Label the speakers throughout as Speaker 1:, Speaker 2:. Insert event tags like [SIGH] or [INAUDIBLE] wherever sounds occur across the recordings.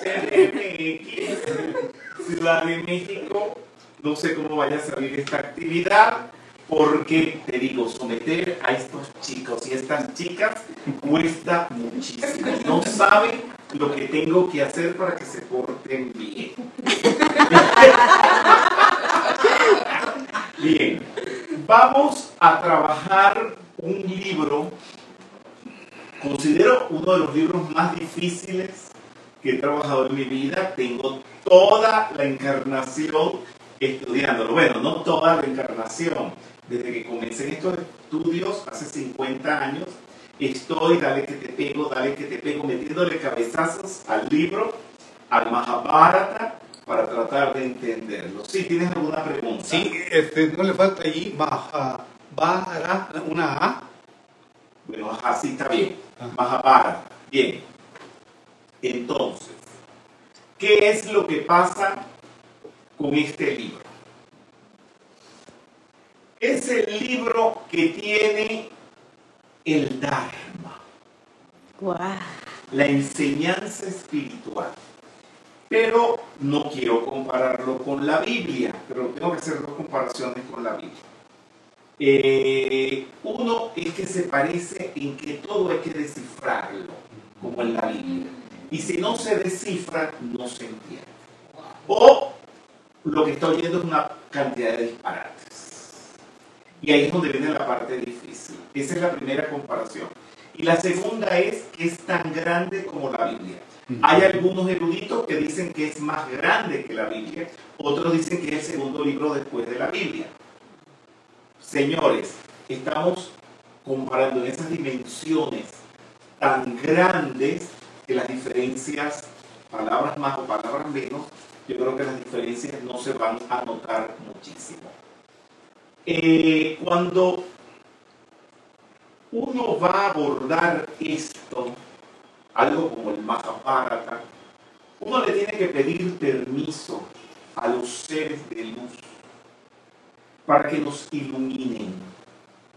Speaker 1: CDMX, Ciudad de México. No sé cómo vaya a salir esta actividad, porque te digo, someter a estos chicos y estas chicas cuesta muchísimo. No saben lo que tengo que hacer para que se porten bien. [LAUGHS] Bien, vamos a trabajar un libro, considero uno de los libros más difíciles que he trabajado en mi vida. Tengo toda la encarnación estudiándolo. Bueno, no toda la encarnación. Desde que comencé en estos estudios hace 50 años, estoy, dale que te pego, dale que te pego, metiéndole cabezazos al libro, al Mahabharata, para tratar de entenderlo. ¿Sí? ¿Tienes alguna pregunta?
Speaker 2: Sí, este, no le falta allí Mahabharata, una A.
Speaker 1: Bueno, así está bien. Ah. Mahabharata. Bien. Entonces, ¿qué es lo que pasa con este libro? Es el libro que tiene el Dharma. La enseñanza espiritual. Pero no quiero compararlo con la Biblia, pero tengo que hacer dos comparaciones con la Biblia. Eh, uno es que se parece en que todo hay que descifrarlo, como en la Biblia. Y si no se descifra, no se entiende. O lo que está oyendo es una cantidad de disparates. Y ahí es donde viene la parte difícil. Esa es la primera comparación. Y la segunda es que es tan grande como la Biblia. Hay algunos eruditos que dicen que es más grande que la Biblia, otros dicen que es el segundo libro después de la Biblia. Señores, estamos comparando en esas dimensiones tan grandes las diferencias, palabras más o palabras menos, yo creo que las diferencias no se van a notar muchísimo. Eh, cuando uno va a abordar esto, algo como el Mahabharata, uno le tiene que pedir permiso a los seres de luz para que nos iluminen,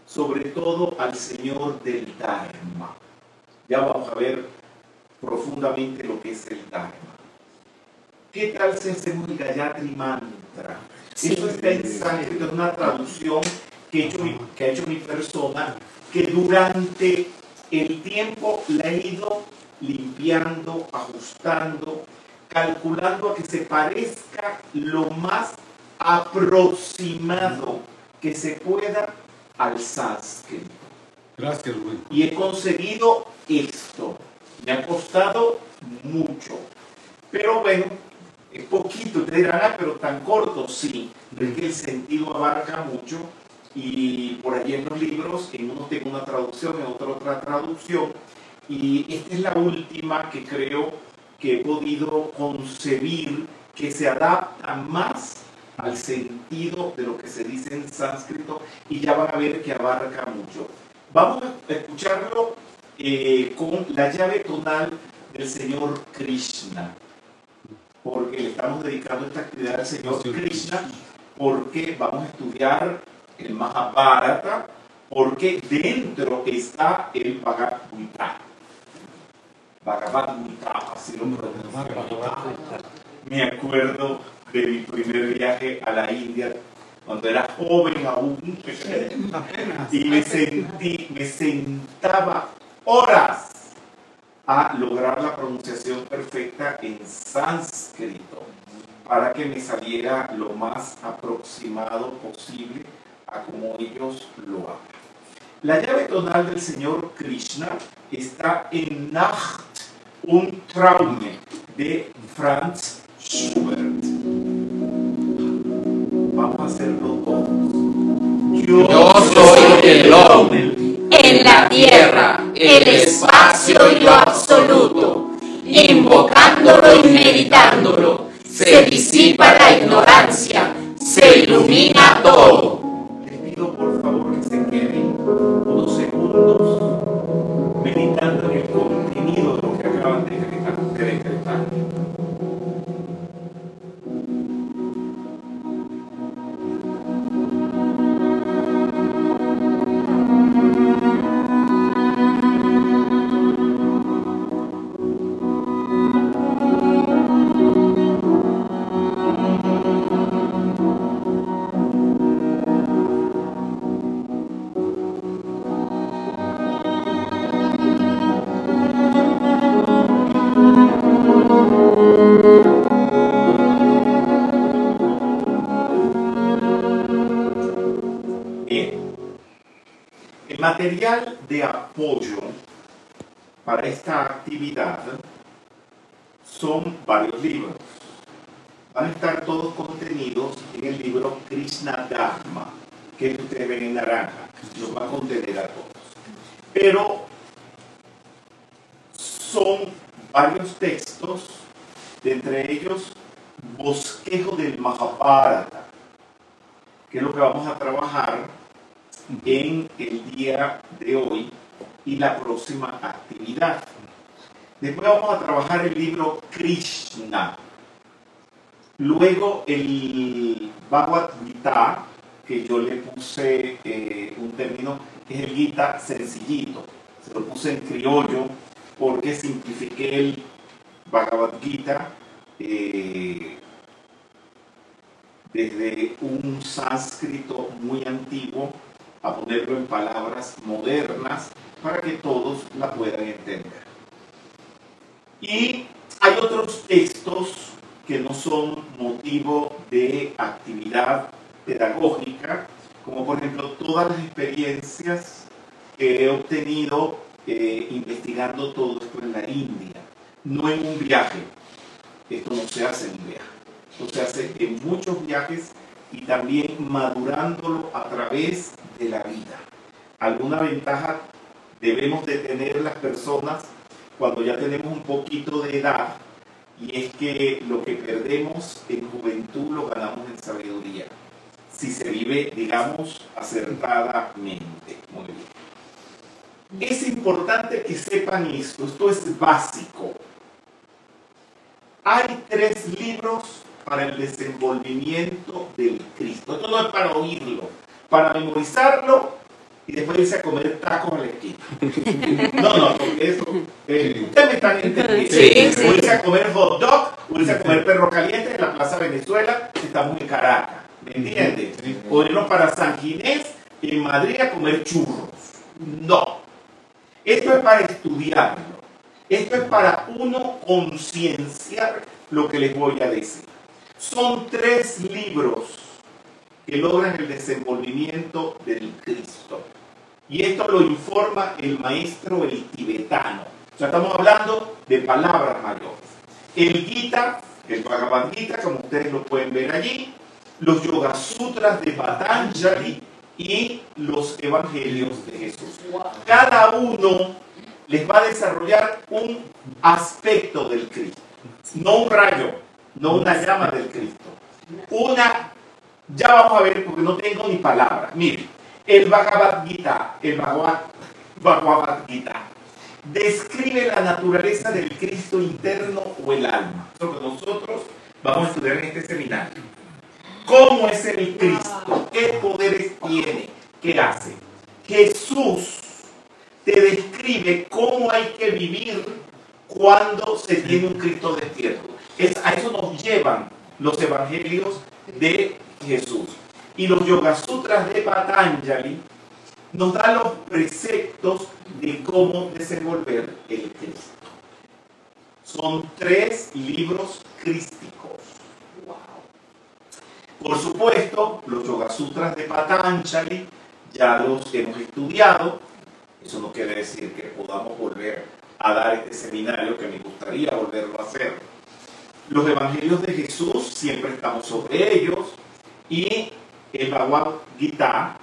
Speaker 1: sobre todo al Señor del Dharma. Ya vamos a ver profundamente lo que es el Dharma. ¿Qué tal si hacemos el Gayatri Mantra? Eso está en sánscrito, es una traducción que, hecho que ha hecho mi persona, que durante el tiempo la he ido limpiando, ajustando, calculando a que se parezca lo más aproximado que se pueda al sánscrito.
Speaker 2: Gracias, güey.
Speaker 1: Y he conseguido esto. Me ha costado mucho. Pero bueno, es poquito, te dirán, ah, pero tan corto, sí. Es que el sentido abarca mucho. Y por allí en los libros, en uno tengo una traducción, en otro otra traducción y esta es la última que creo que he podido concebir que se adapta más al sentido de lo que se dice en sánscrito y ya van a ver que abarca mucho. Vamos a escucharlo eh, con la llave tonal del Señor Krishna, porque le estamos dedicando esta actividad al Señor Krishna, porque vamos a estudiar el Mahabharata, porque dentro está el Bhagavad Gita. Bhagavad así lo Me acuerdo de mi primer viaje a la India cuando era joven aún y me sentí, me sentaba horas a lograr la pronunciación perfecta en sánscrito para que me saliera lo más aproximado posible a como ellos lo hablan. La llave tonal del Señor Krishna está en Nacht un Traume de Franz Schubert. Vamos a hacerlo todos.
Speaker 3: Yo, soy el hombre tierra, el
Speaker 1: material de apoyo para esta actividad son varios libros. Van a estar todos contenidos en el libro Krishna Dharma, que ustedes ven en naranja. Los va a contener a todos. Pero son varios textos, de entre ellos Bosquejo del Mahabharata, que es lo que vamos a trabajar en el día de hoy y la próxima actividad. Después vamos a trabajar el libro Krishna. Luego el Bhagavad Gita, que yo le puse eh, un término, que es el Gita sencillito. Se lo puse en criollo porque simplifiqué el Bhagavad Gita eh, desde un sánscrito muy antiguo a ponerlo en palabras modernas para que todos la puedan entender. Y hay otros textos que no son motivo de actividad pedagógica, como por ejemplo todas las experiencias que he obtenido eh, investigando todo esto en la India, no en un viaje. Esto no se hace en un viaje, esto se hace en muchos viajes y también madurándolo a través de la vida. Alguna ventaja debemos de tener las personas cuando ya tenemos un poquito de edad y es que lo que perdemos en juventud lo ganamos en sabiduría, si se vive, digamos, acertadamente. Muy bien. Es importante que sepan esto, esto es básico. Hay tres libros para el desenvolvimiento del Cristo. Esto no es para oírlo, para memorizarlo y después irse a comer tacos a la esquina. [LAUGHS] No, no, porque eso. Eh, ustedes me están entendiendo.
Speaker 3: Sí,
Speaker 1: O irse a comer hot dog, o irse a comer perro caliente en la Plaza Venezuela, que estamos en Caracas. ¿Me entiendes? O irnos para San Ginés, en Madrid, a comer churros. No. Esto es para estudiarlo. Esto es para uno concienciar lo que les voy a decir. Son tres libros que logran el desenvolvimiento del Cristo. Y esto lo informa el maestro el tibetano. O sea, estamos hablando de palabras mayores. El Gita, el Bhagavad Gita, como ustedes lo pueden ver allí, los Yoga Sutras de Patanjali y los Evangelios de Jesús. Cada uno les va a desarrollar un aspecto del Cristo, no un rayo, no una llama del Cristo, una ya vamos a ver porque no tengo ni palabras. Mire, el Bhagavad Gita, el Bhagavad, Gita, describe la naturaleza del Cristo interno o el alma. Eso que nosotros vamos a estudiar en este seminario. ¿Cómo es el Cristo? ¿Qué poderes tiene? ¿Qué hace? Jesús te describe cómo hay que vivir cuando se tiene un Cristo despierto. Es, a eso nos llevan los evangelios de Jesús. Y los Yoga Sutras de Patanjali nos dan los preceptos de cómo desenvolver el Cristo. Son tres libros crísticos. Por supuesto, los Yoga Sutras de Patanjali ya los hemos estudiado. Eso no quiere decir que podamos volver a dar este seminario que me gustaría volverlo a hacer. Los evangelios de Jesús siempre estamos sobre ellos y el Bhagavad Gita,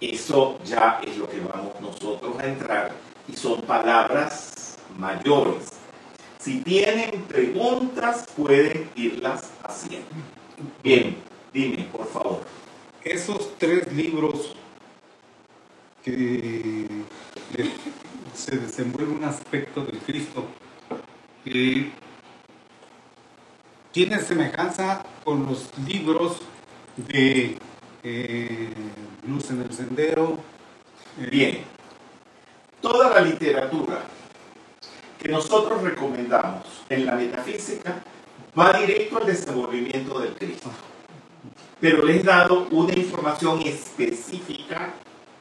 Speaker 1: eso ya es lo que vamos nosotros a entrar y son palabras mayores. Si tienen preguntas, pueden irlas haciendo. Bien, dime, por favor.
Speaker 2: Esos tres libros que se desenvuelve un aspecto del Cristo eh, tienen semejanza con los libros de eh, Luz en el Sendero.
Speaker 1: Bien, toda la literatura que nosotros recomendamos en la metafísica va directo al desenvolvimiento del Cristo. Pero les he dado una información específica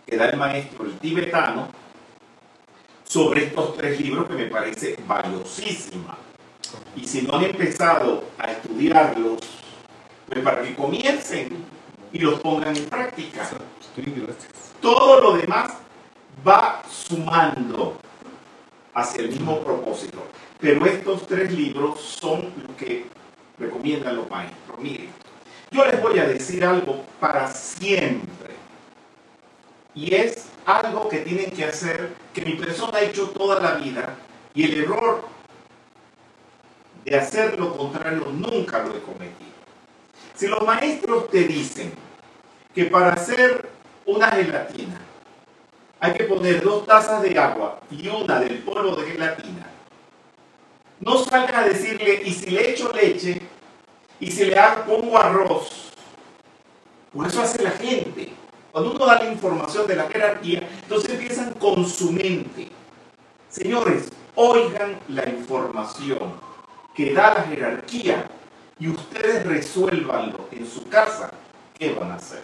Speaker 1: que da el maestro, el tibetano, sobre estos tres libros que me parece valiosísima. Y si no han empezado a estudiarlos, pues para que comiencen y los pongan en práctica. Todo lo demás va sumando hacia el mismo propósito. Pero estos tres libros son los que recomiendan los maestros. Miren, yo les voy a decir algo para siempre. Y es algo que tienen que hacer, que mi persona ha hecho toda la vida. Y el error de hacer lo contrario nunca lo he cometido. Si los maestros te dicen que para hacer una gelatina hay que poner dos tazas de agua y una del polvo de gelatina, no salgas a decirle, y si le echo leche, y si le hago, pongo arroz. Por eso hace la gente. Cuando uno da la información de la jerarquía, entonces empiezan con su mente. Señores, oigan la información que da la jerarquía y ustedes resuélvanlo en su casa, ¿qué van a hacer?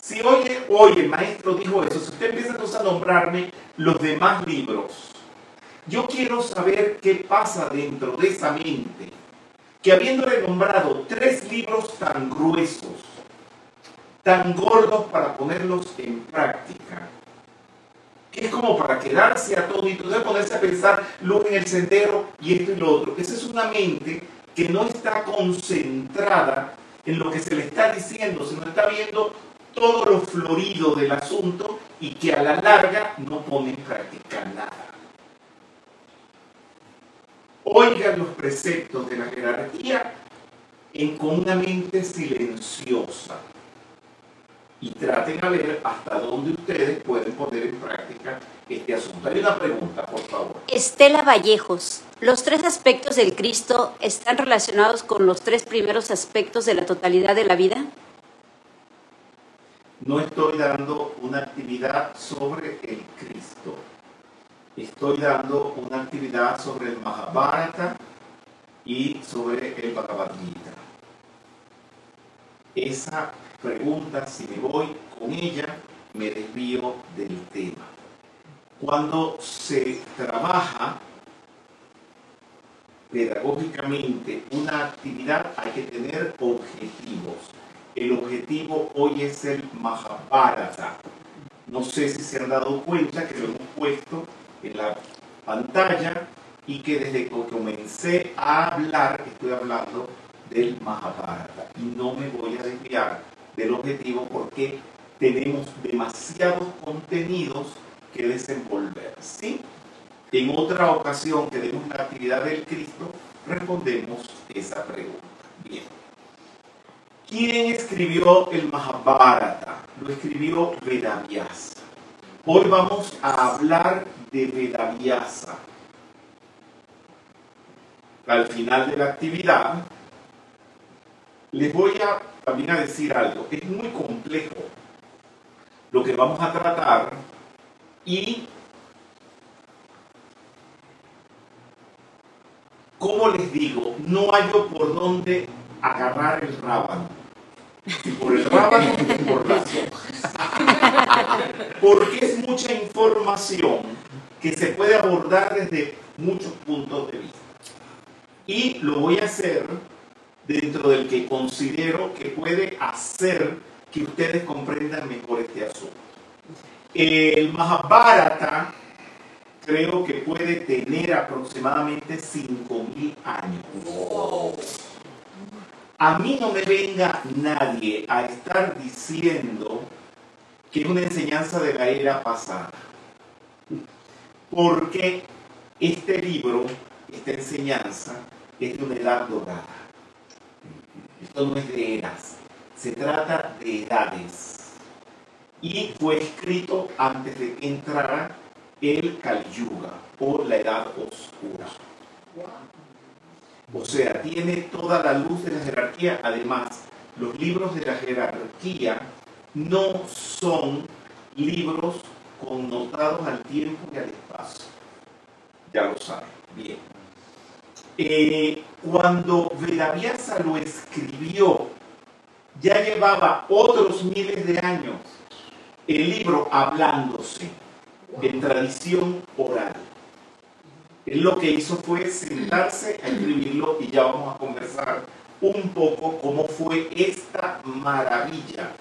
Speaker 1: Si hoy, hoy el maestro dijo eso, si usted empieza a nombrarme los demás libros, yo quiero saber qué pasa dentro de esa mente, que habiéndole nombrado tres libros tan gruesos, tan gordos para ponerlos en práctica, que es como para quedarse atónito, de ponerse a pensar luz en el sendero y esto y lo otro. Esa es una mente que no está concentrada en lo que se le está diciendo, sino está viendo todo lo florido del asunto y que a la larga no pone en práctica nada. Oigan los preceptos de la jerarquía en, con una mente silenciosa y traten a ver hasta dónde ustedes pueden poner en práctica este asunto. Hay una pregunta, por favor.
Speaker 4: Estela Vallejos, ¿los tres aspectos del Cristo están relacionados con los tres primeros aspectos de la totalidad de la vida?
Speaker 1: No estoy dando una actividad sobre el Cristo. Estoy dando una actividad sobre el Mahabharata y sobre el Bhagavad Gita. Esa pregunta, si me voy con ella, me desvío del tema. Cuando se trabaja pedagógicamente una actividad hay que tener objetivos. El objetivo hoy es el Mahabharata. No sé si se han dado cuenta que lo hemos puesto en la pantalla y que desde que comencé a hablar estoy hablando del Mahabharata y no me voy a desviar del objetivo porque tenemos demasiados contenidos que desenvolver. En otra ocasión que demos la actividad del Cristo, respondemos esa pregunta. Bien. ¿Quién escribió el Mahabharata? Lo escribió Vedavyasa. Hoy vamos a hablar de Vedavyasa. Al final de la actividad, les voy a también a decir algo. Es muy complejo lo que vamos a tratar y como les digo, no hay por dónde agarrar el rábano. Y por el rábano por las hojas. Porque es mucha información que se puede abordar desde muchos puntos de vista. Y lo voy a hacer dentro del que considero que puede hacer que ustedes comprendan mejor este asunto. El Mahabharata creo que puede tener aproximadamente 5.000 años. A mí no me venga nadie a estar diciendo que es una enseñanza de la era pasada. Porque este libro, esta enseñanza, es de una edad dorada. Esto no es de eras, se trata de edades. Y fue escrito antes de que entrara el Kali o la edad oscura. O sea, tiene toda la luz de la jerarquía. Además, los libros de la jerarquía no son libros connotados al tiempo y al espacio. Ya lo saben. Bien. Eh, cuando Vedavyasa lo escribió, ya llevaba otros miles de años el libro hablándose en tradición oral. Él lo que hizo fue sentarse a escribirlo y ya vamos a conversar un poco cómo fue esta maravilla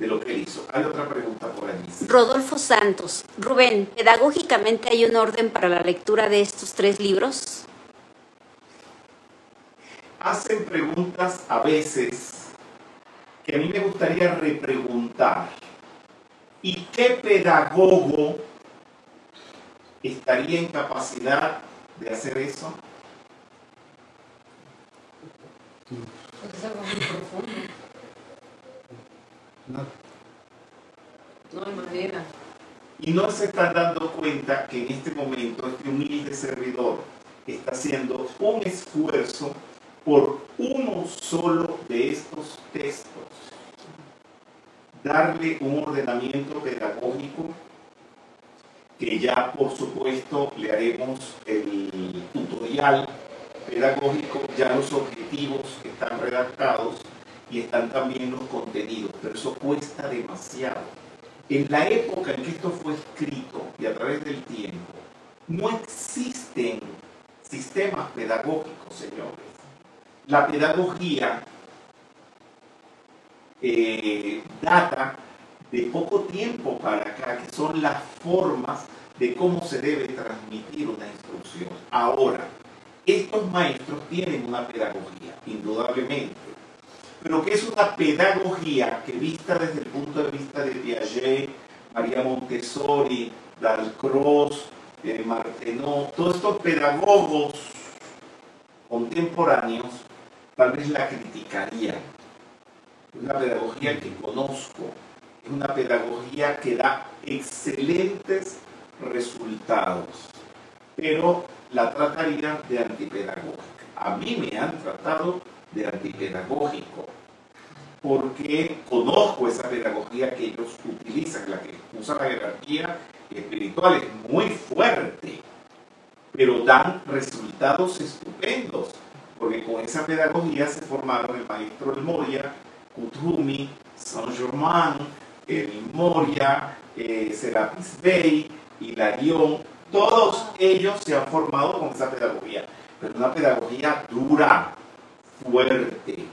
Speaker 1: de lo que hizo. Hay otra pregunta por allí.
Speaker 4: Rodolfo Santos. Rubén, ¿pedagógicamente hay un orden para la lectura de estos tres libros?
Speaker 1: Hacen preguntas a veces que a mí me gustaría repreguntar. ¿Y qué pedagogo estaría en capacidad de hacer eso?
Speaker 5: Es algo muy profundo.
Speaker 2: No,
Speaker 5: No hay manera.
Speaker 1: Y no se están dando cuenta que en este momento este humilde servidor está haciendo un esfuerzo por uno solo de estos textos. Darle un ordenamiento pedagógico que ya por supuesto le haremos el tutorial pedagógico, ya los objetivos están redactados y están también los contenidos, pero eso cuesta demasiado. En la época en que esto fue escrito y a través del tiempo, no existen sistemas pedagógicos, señores. La pedagogía eh, data de poco tiempo para acá, que son las formas de cómo se debe transmitir una instrucción. Ahora, estos maestros tienen una pedagogía, indudablemente, pero que es una pedagogía que vista desde el punto de vista de Piaget, María Montessori, Dalcroze, eh, Martenot, todos estos pedagogos contemporáneos tal vez la criticarían. Es una pedagogía que conozco, es una pedagogía que da excelentes resultados, pero la trataría de antipedagógica. A mí me han tratado de antipedagógico, porque conozco esa pedagogía que ellos utilizan, la que usa la jerarquía espiritual, es muy fuerte, pero dan resultados estupendos, porque con esa pedagogía se formaron el maestro El Moria, Kuthumi, Saint-Germain, el Moria, eh, Serapis Bey, Hilarión, todos ellos se han formado con esa pedagogía, pero una pedagogía dura, fuerte.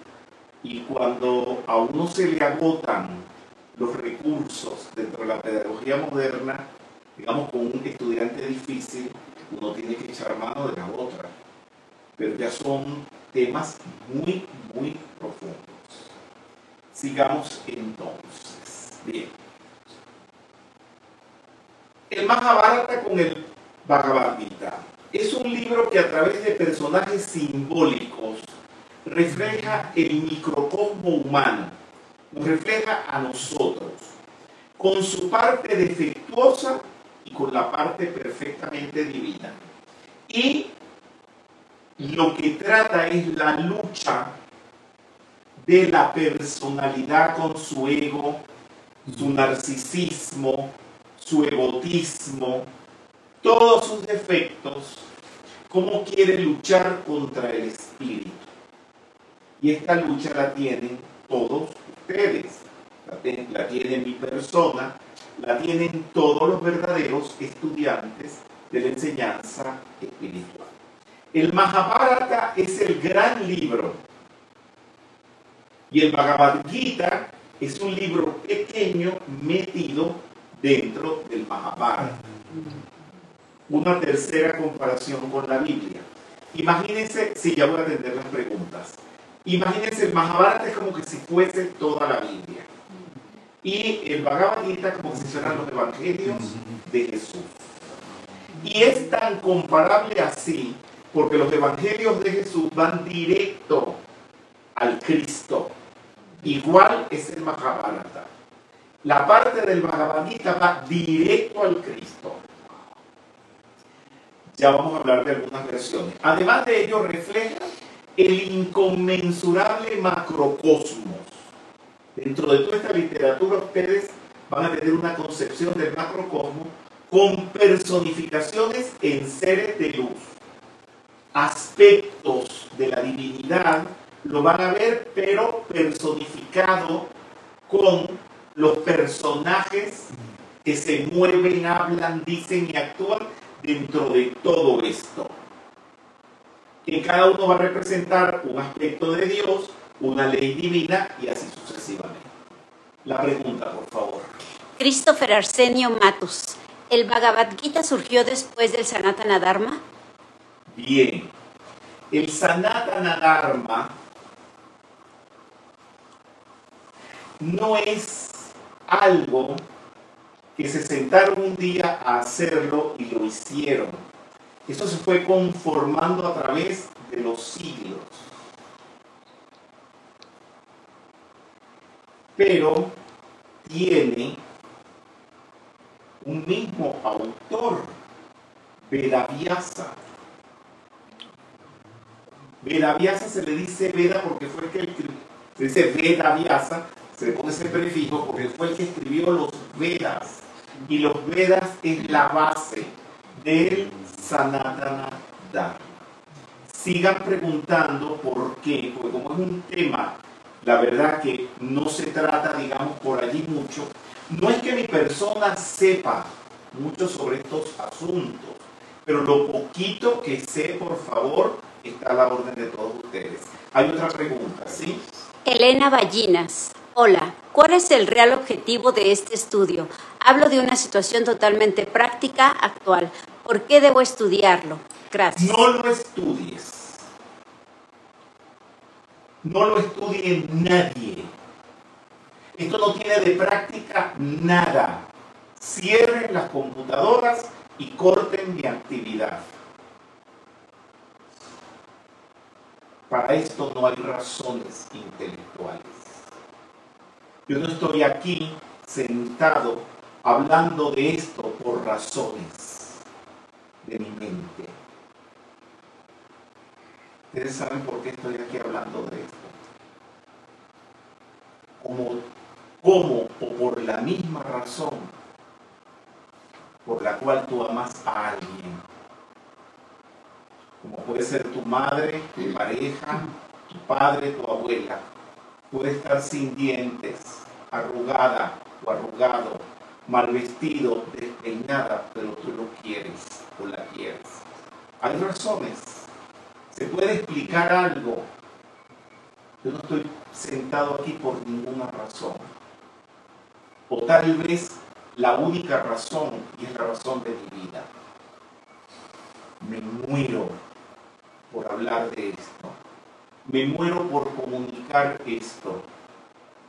Speaker 1: Y cuando a uno se le agotan los recursos dentro de la pedagogía moderna, digamos con un estudiante difícil, uno tiene que echar mano de la otra. Pero ya son temas muy, muy profundos. Sigamos entonces. Bien. El Mahabharata con el Bhagavad Gita es un libro que a través de personajes simbólicos refleja el microcosmo humano, nos refleja a nosotros, con su parte defectuosa y con la parte perfectamente divina. Y lo que trata es la lucha de la personalidad con su ego, su narcisismo, su egotismo, todos sus defectos, cómo quiere luchar contra el espíritu. Y esta lucha la tienen todos ustedes, la, la tiene mi persona, la tienen todos los verdaderos estudiantes de la enseñanza espiritual. El Mahabharata es el gran libro y el Bhagavad Gita es un libro pequeño metido dentro del Mahabharata. Una tercera comparación con la Biblia. Imagínense, si ya voy a atender las preguntas. Imagínense, el Mahabharata es como que si fuese toda la Biblia. Y el Bhagavad Gita como si fueran los evangelios de Jesús. Y es tan comparable así porque los evangelios de Jesús van directo al Cristo. Igual es el Mahabharata. La parte del Bhagavad Gita va directo al Cristo. Ya vamos a hablar de algunas versiones. Además de ello, refleja el inconmensurable macrocosmos. Dentro de toda esta literatura, ustedes van a tener una concepción del macrocosmos con personificaciones en seres de luz. Aspectos de la divinidad lo van a ver, pero personificado con los personajes que se mueven, hablan, dicen y actúan dentro de todo esto. Que cada uno va a representar un aspecto de Dios, una ley divina y así sucesivamente. La pregunta, por favor.
Speaker 4: Christopher Arsenio Matus. ¿El Bhagavad Gita surgió después del Sanatana Dharma?
Speaker 1: Bien. El Sanatana Dharma no es algo que se sentaron un día a hacerlo y lo hicieron. Eso se fue conformando a través de los siglos. Pero tiene un mismo autor, Vedavyasa. Vedavyasa se le dice Veda porque fue el que se dice Vedavyasa, se le pone ese prefijo porque fue el que escribió los Vedas. Y los Vedas es la base del Sanatana Dharma. Sigan preguntando por qué, porque como es un tema, la verdad que no se trata, digamos, por allí mucho, no es que mi persona sepa mucho sobre estos asuntos, pero lo poquito que sé, por favor, está a la orden de todos ustedes. Hay otra pregunta, ¿sí?
Speaker 4: Elena Ballinas. Hola, ¿cuál es el real objetivo de este estudio? Hablo de una situación totalmente práctica, actual. ¿Por qué debo estudiarlo? Gracias.
Speaker 1: No lo estudies. No lo estudie nadie. Esto no tiene de práctica nada. Cierren las computadoras y corten mi actividad. Para esto no hay razones intelectuales. Yo no estoy aquí sentado hablando de esto por razones de mi mente. Ustedes saben por qué estoy aquí hablando de esto. Como, como o por la misma razón por la cual tú amas a alguien. Como puede ser tu madre, tu pareja, tu padre, tu abuela. Puede estar sin dientes, arrugada o arrugado, mal vestido, despeinada, pero tú lo quieres o la quieres. Hay razones. Se puede explicar algo. Yo no estoy sentado aquí por ninguna razón. O tal vez la única razón, y es la razón de mi vida. Me muero por hablar de esto. Me muero por comunicar esto.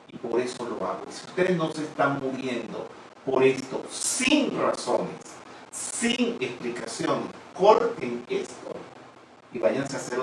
Speaker 1: Y por eso lo hago. Si ustedes no se están muriendo por esto, sin razones, sin explicaciones, corten esto y váyanse a hacer